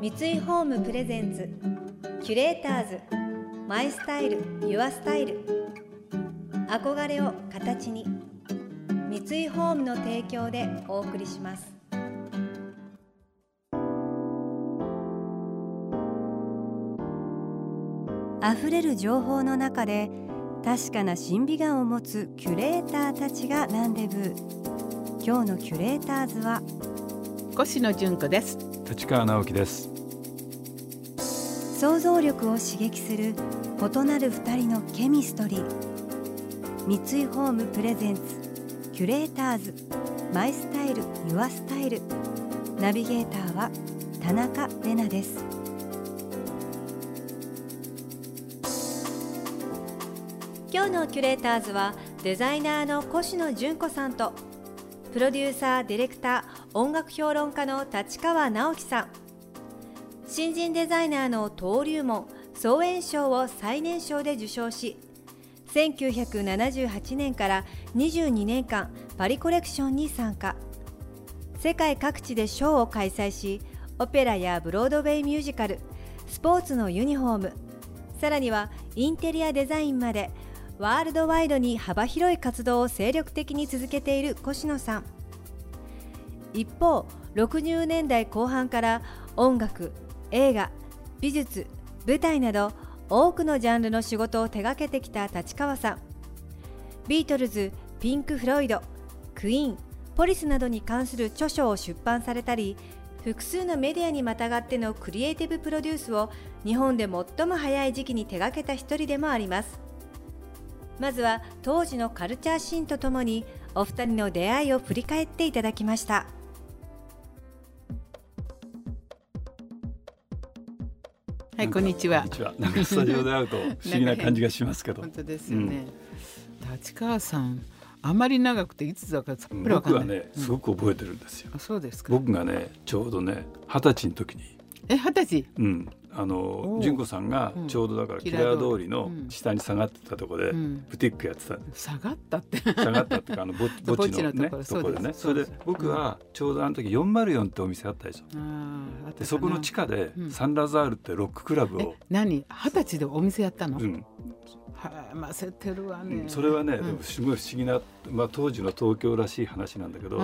三井ホームプレゼンツキュレーターズマイスタイルユアスタイル。憧れを形に三井ホームの提供でお送りします。溢れる情報の中で確かな審美眼を持つキュレーターたちがランデブー今日のキュレーターズは越野純子です。立川直樹です想像力を刺激する異なる二人のケミストリー。三井ホームプレゼンツキュレーターズ。マイスタイルユアスタイル。ナビゲーターは田中れなです。今日のキュレーターズはデザイナーの越野純子さんとプロデューサーディレクター音楽評論家の立川直樹さん。新人デザイナーの登竜門総演賞を最年少で受賞し1978年から22年間パリコレクションに参加。世界各地でショーを開催しオペラやブロードウェイミュージカルスポーツのユニフォームさらにはインテリアデザインまでワールドワイドに幅広い活動を精力的に続けている越野さん。一方60年代後半から音楽映画美術舞台など多くのジャンルの仕事を手掛けてきた立川さん。ビートルズピンク・フロイドクイーンポリスなどに関する著書を出版されたり複数のメディアにまたがってのクリエイティブプロデュースを日本で最も早い時期に手掛けた一人でもあります。まずは当時のカルチャーシーンとともにお二人の出会いを振り返っていただきました。はいこんにちは。なんかスタジオで会うと不思議な感じがしますけど。本当ですよね、うん、立川さんあまり長くていつだかさっぱり僕はねすごく覚えてるんですよ、あそうですか。僕がねちょうどね二十歳の時に。え二十歳？うんあの純子さんがちょうどだからキラー通り。の下に下がってたところでブティックやってた、下がったって。下がったってかあのぼ 墓地のねところ。でね。それで僕はちょうどあの時404ってお店あったでしょ。でそこの地下でサンラザールってロッククラブを何？二十歳でお店やったの、うんはませてるわね、それはね、でもすごい不思議な、まあ、当時の東京らしい話なんだけど、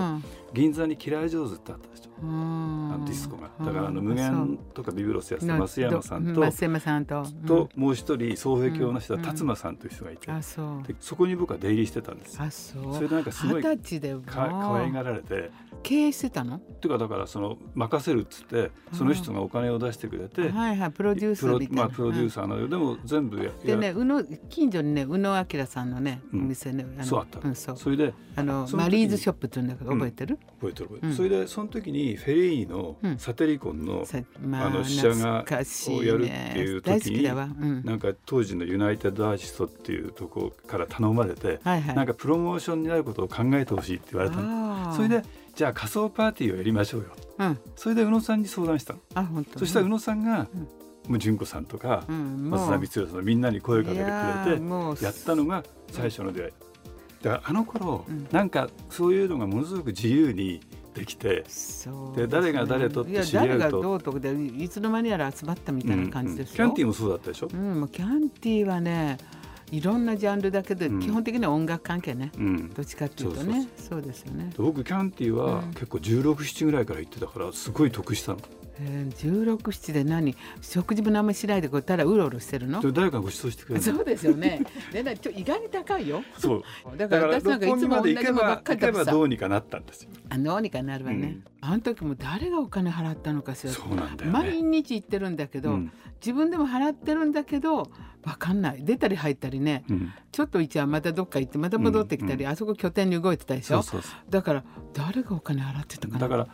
銀座にキラージョーズってあったでしょ。あのディスコがだからあの無限とかビブロスやってた増山さんと増山さんと,、ともう一人双璧教の人は達馬さんという人がいて、あそう。でそこに僕は出入りしてたんですあそう。それでなんかすごいか可愛がられて経営してたの？っていうかだからその任せるっつってその人がお金を出してくれて、はいはいプロデューサーみたいなまあプロデューサーのでも全部やでね宇野近所にね宇野明さんのねお店ね、そうあった。うん、そう。それであのマリーズショップっていうんだけど覚えてる、覚えてる覚えてる、それでその時にフェリーのサテリコンの、あの試写がをやるっていう時に、なんか当時のユナイテッドアーティストっていうとこから頼まれて、なんかプロモーションになることを考えてほしいって言われたの。それでじゃあ仮想パーティーをやりましょうよ、うん、それで宇野さんに相談したの。あ本当そしたら宇野さんが、もう純子さんとか、松田光代さんみんなに声をかけてくれてやったのが最初の出会い。だからあの頃、うん、なんかそういうのがものすごく自由にできてで、ね、誰が誰とって知り合うと。誰がどうとかでいつの間にやら集まったみたいな感じですよ、うんうん、キャンティーもそうだったでしょ、うん、キャンティーはねいろんなジャンルだけど、基本的には音楽関係ね、うん、どっちかっていうとね。そうですよね。僕キャンティーは結構1617ぐらいから行ってたからすごい得したの。えー、16、7で何？食事も何もしないでこうたらうろうろしてるの？誰かご馳走してくれるそうですよね。でなちょ意外に高いよ。そう。だから私なんかいつも同じものばっかりだばどうにかなったんですよ。あどうにかなるわね、うん、あの時も誰がお金払ったのかしらそうなんだよ、ね、毎日行ってるんだけど、うん、自分でも払ってるんだけどわかんない。出たり入ったりね、うん、ちょっと一応またどっか行ってまた戻ってきたり、あそこ拠点に動いてたでしょ？だから誰がお金払ってたかな？だから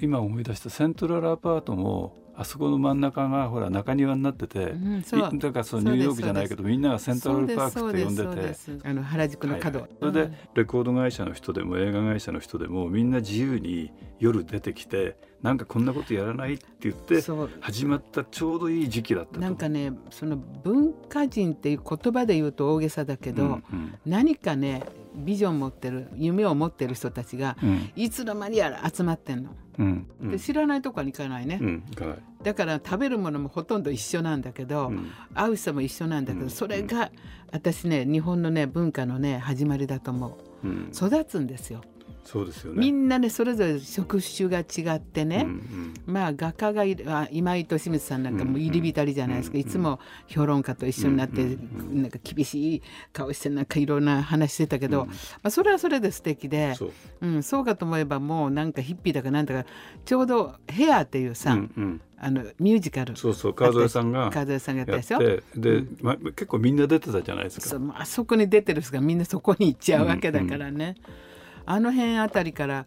今思い出したセントラルアパートもあそこの真ん中がほら中庭になってて、うん、だからそのニューヨークじゃないけどみんながセントラルパークって呼んでて。あの原宿の角、はいはい、それでレコード会社の人でも映画会社の人でもみんな自由に夜出てきてなんかこんなことやらないって言って始まったちょうどいい時期だったなんかねその文化人っていう言葉で言うと大げさだけど、うんうん、何かねビジョン持ってる夢を持ってる人たちが、うん、いつの間にやら集まってんの。うん。うん、で知らないとこに行かないね、だから食べるものもほとんど一緒なんだけど、会う人も一緒なんだけど、それが私ね日本のね文化のね始まりだと思う、育つんですよ。そうですよね。みんなねそれぞれ職種が違ってね、うんうん、まあ画家が今井利光さんなんかも入り浸りじゃないですか、うんうん、いつも評論家と一緒になって、うんうん、なんか厳しい顔してなんかいろんな話してたけど、うん、まあ、それはそれで素敵でそう,、うん、そうかと思えばもうなんかヒッピーだかなんだかちょうど「ヘア」っていうさ、うんうん。あのミュージカルそうそう川添さんが川添さんがやったでで、うん、ま、結構みんな出てたじゃないですか。そうあそこに出てる人がみんなそこに行っちゃうわけだからね、うんうんあの辺あたりから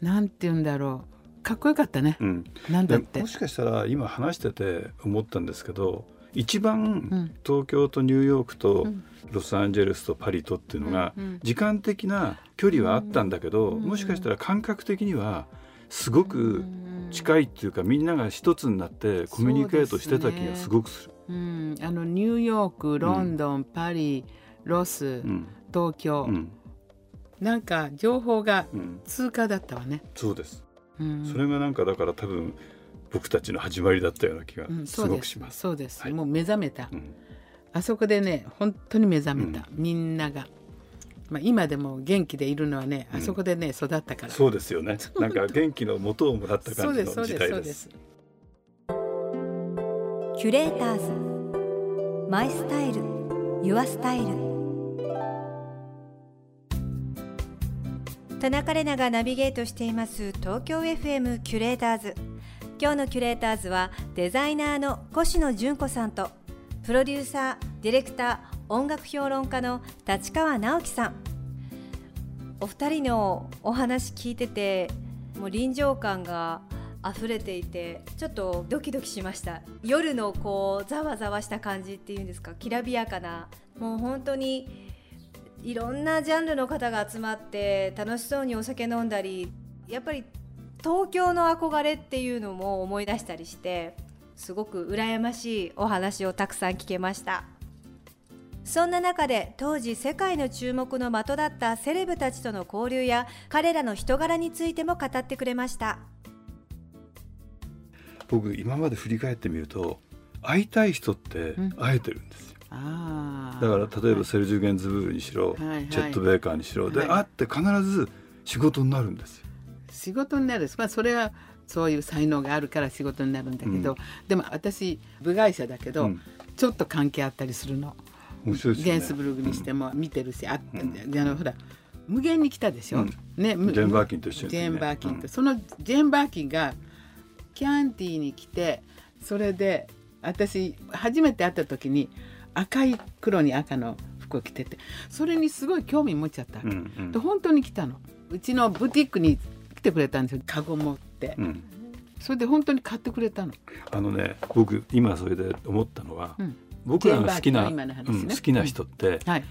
なんて言うんだろう。かっこよかったね、うん、なんだって。もしかしたら今話してて思ったんですけど一番東京とニューヨークとロサンゼルスとパリとっていうのが時間的な距離はあったんだけどもしかしたら感覚的にはすごく近いっていうかみんなが一つになってコミュニケートしてた気がすごくする。うん、あのニューヨークロンドン、うん、パリロス、うん、東京、うん、なんか情報が通過だったわね、うん、そうです、うん、それがなんかだから多分僕たちの始まりだったような気がすごくします、そうです、はい、もう目覚めた、あそこでね本当に目覚めた、みんなが。まあ、今でも元気でいるのはね、あそこでね、育ったから。そうですよね。なんか元気の元をもらった感じの時代です。キュレーターズ。マイスタイル。Your Style 田中れながナビゲートしています東京 FM キュレーターズ。今日のキュレーターズはデザイナーのコシノジュンコさんとプロデューサーディレクター音楽評論家の立川直樹さん。お二人のお話聞いててもう臨場感が溢れていてちょっとドキドキしました。夜のこうざわざわした感じっていうんですかきらびやかなもう本当にいろんなジャンルの方が集まって楽しそうにお酒飲んだりやっぱり東京の憧れっていうのも思い出したりしてすごく羨ましいお話をたくさん聞けました。そんな中で当時世界の注目の的だったセレブたちとの交流や彼らの人柄についても語ってくれました。僕今まで振り返ってみると会いたい人って会えてるんです、うんだから例えばセルジュ・ゲンズブールにしろ、はい、チェット・ベーカーにしろ、はい、で会って必ず仕事になるんですよ。仕事になる、まあ、それはそういう才能があるから仕事になるんだけど、うん、でも私部外者だけど、うん、ちょっと関係あったりするの。面白いですね、ゲンスブルグにしても見てるし、あって、うん、あのほら無限に来たでしょ、うん、ね、ジェーン・バーキンと一緒に、ね、ジェーン・バーキンと、そのジェーン・バーキンがキャンティーに来てそれで私初めて会った時に赤い黒に赤の服を着ててそれにすごい興味持っちゃった。わけ、うんうん、で本当に来たの。うちのブティックに来てくれたんですよ。カゴ持って、うん、それで本当に買ってくれたの。あのね僕今それで思ったのは、うん、僕らが好きな、ね。うん、好きな人って、はい、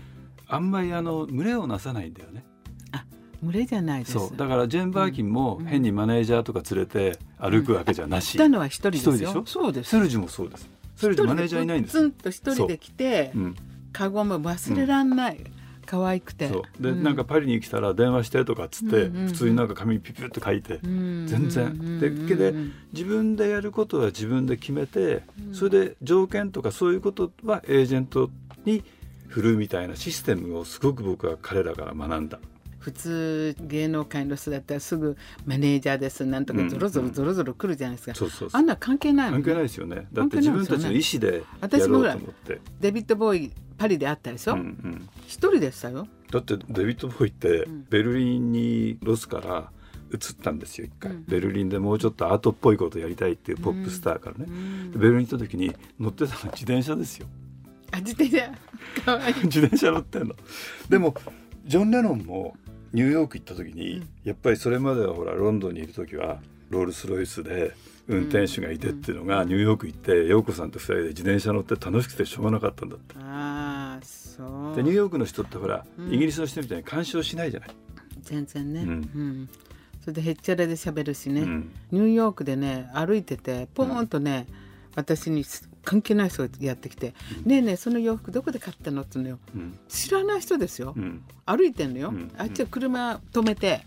あんまりあの群れをなさないんだよね。あ群れじゃないそう。だからジェーン・バーキンも変にマネージャーとか連れて歩くわけじゃなし、うん、たのは一人ですよ。そうです。スルジもそうですそれでマネージャーいないんですツンと一人で来て、う。ん、カゴも忘れらんない、うん、可愛くて。で、うん、なんかパリに来たら電話してとかっつって、うんうん、普通になんか紙ピピュッと書いて、全然。でで自分でやることは自分で決めて、それで条件とかそういうことはエージェントに振るみたいなシステムをすごく僕は彼らから学ん。だ。普通芸能界の人だったらすぐマネージャーですなんとかゾロゾロゾロゾロ来るじゃないですか、そうそうあんな関係ないもん、ね、関係ないですよね。だって自分たちの意思でやろうと思って。デビッド・ボーイパリで会ったでしょ、うんうん、一人でしたよ。だってデビッド・ボーイってベルリンにロスから移ったんですよ一回、うん、ベルリンでもうちょっとアートっぽいことやりたいっていうポップスターからね、うん、ベルリン行った時に乗ってたのは自転車ですよ。あ自転車。自転車乗ってんの。でもジョン・レノンもニューヨーク行った時に、やっぱりそれまではほらロンドンにいる時はロールス・ロイスで運転手がいてっていうのが、ニューヨーク行って陽子さんと2人で自転車乗って楽しくてしょうがなかったんだって。あそう。でニューヨークの人ってほら、イギリスの人みたいに干渉しないじゃない。全然ね、うん、うん、それでへっちゃらで喋るしね、うん、ニューヨークでね歩いててポーンとね、うん、私に関係ない人がやってきて「ねえねえその洋服どこで買ったの?」って言うのよ、知らない人ですよ、歩いてんのよ、あっちは車止めて、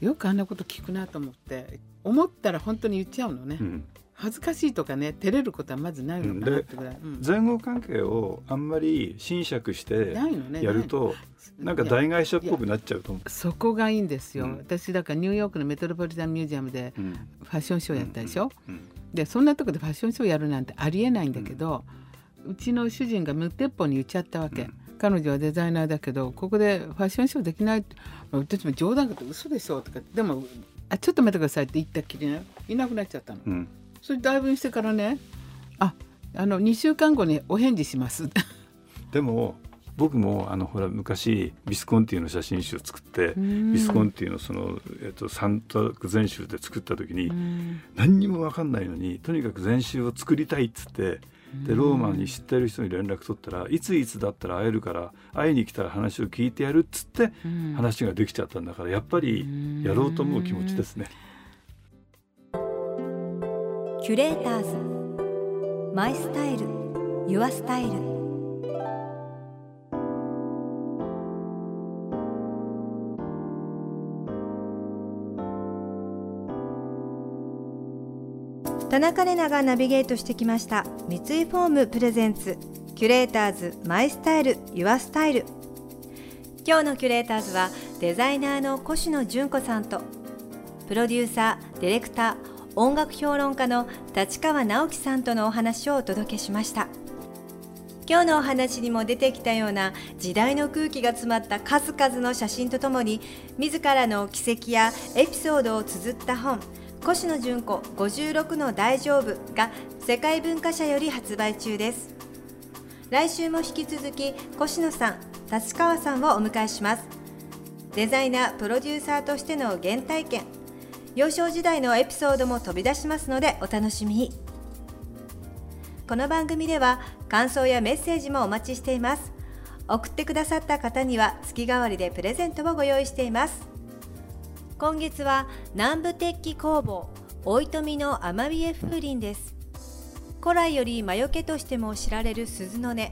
よくあんなこと聞くなと思って思ったら本当に言っちゃうのね、恥ずかしいとかね照れることはまずないのかなってぐらい、うん、前後関係をあんまり侵釈してやると、ね、なんか大会社っぽくなっちゃうと思う。そこがいいんですよ、うん、私だからニューヨークのメトロポリタンミュージアムでファッションショーやったでしょ、うん、でそんなとこでファッションショーやるなんてありえないんだけど、うちの主人が無鉄砲に言っちゃったわけ、彼女はデザイナーだけどここでファッションショーできない。私も冗談かと嘘でしょとか。でもあちょっと待ってくださいって言ったっきりねいなくなっちゃったの。うん。それだいぶしてからねああの2週間後にお返事します。でも僕もあのほら昔ビスコンティの写真集を作ってビスコンティのその、えっと、三択全集で作った時に何にも分かんないのにとにかく全集を作りたいっつってでローマンに知ってる人に連絡取ったらいついつだったら会えるから会いに来たら話を聞いてやるっつって話ができちゃったんだからやっぱりやろうと思う気持ちですね。キュレーターズ。マイスタイル。ユアスタイル田中玲奈がナビゲートしてきました。三井ホーム presents。キュレーターズ My Style Your Style。今日のキュレーターズはデザイナーのコシノジュンコさんとプロデューサーディレクター音楽評論家の立川直樹さんとのお話をお届けしました。今日のお話にも出てきたような時代の空気が詰まった数々の写真とともに自らの軌跡やエピソードを綴った本越野純子56の大丈夫が世界文化社より発売中です。来週も引き続き越野さん立川さんをお迎えします。デザイナープロデューサーとしての原体験幼少時代のエピソードも飛び出しますのでお楽しみに。この番組では感想やメッセージもお待ちしています。送ってくださった方には月替わりでプレゼントをご用意しています。今月は南部鉄器工房大糸見のアマビエ風鈴です。古来より魔除けとしても知られる鈴の音。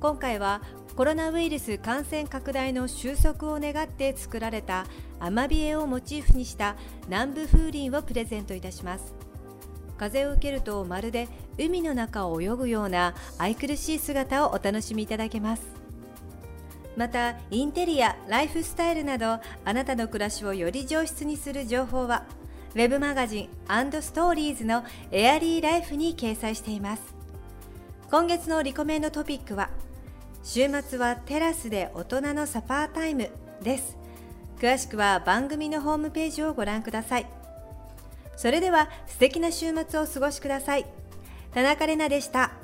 今回はコロナウイルス感染拡大の収束を願って作られたアマビエをモチーフにした南部風鈴をプレゼントいたします。風を受けるとまるで海の中を泳ぐような愛くるしい姿をお楽しみいただけます。またインテリアライフスタイルなどあなたの暮らしをより上質にする情報はウェブマガジンストーリーズのエアリーライフに掲載しています。今月のリコメンドトピックは週末はテラスで大人のサパータイムです。詳しくは番組のホームページをご覧ください。それでは素敵な週末をお過ごしください。田中れなでした。